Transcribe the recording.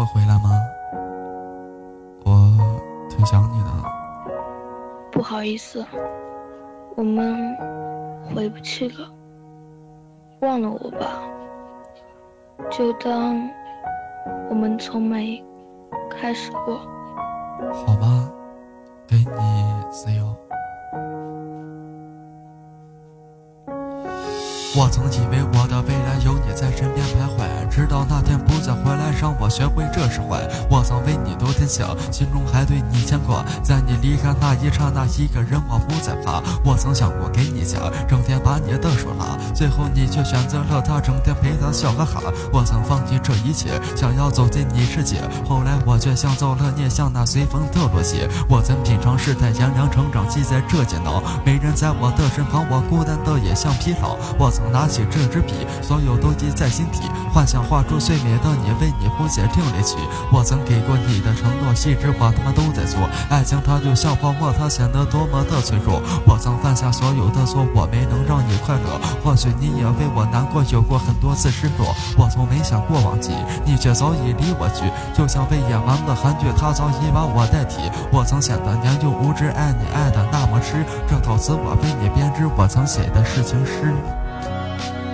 会回来吗？我挺想你的。不好意思，我们回不去了。忘了我吧，就当我们从没开始过。好吧，给你自由。我曾以为我的未来有你在身边徘徊，直到那天不再回来，让我学会这释怀。我曾为你多天想，心中还对你牵挂。在你离开那一刹那，一个人我不再怕。我曾想过给你家，整天把你的手拉，最后你却选择了他，整天陪他笑哈哈。我曾放弃这一切，想要走进你世界，后来我却像走了孽，像那随风的落叶。我曾品尝世态炎凉，成长记在这煎熬，没人在我的身旁，我孤单的也像疲劳。我曾。拿起这支笔，所有都记在心底，幻想画出最美的你，为你谱写另类曲。我曾给过你的承诺，细致我他妈都在做。爱情它就像泡沫，它显得多么的脆弱。我曾犯下所有的错，我没能让你快乐。或许你也为我难过，有过很多次失落。我从没想过忘记，你却早已离我去。就像被演完的韩剧，他早已把我代替。我曾显得年幼无知，爱你爱的那么痴。这套词我为你编织，我曾写的是情诗。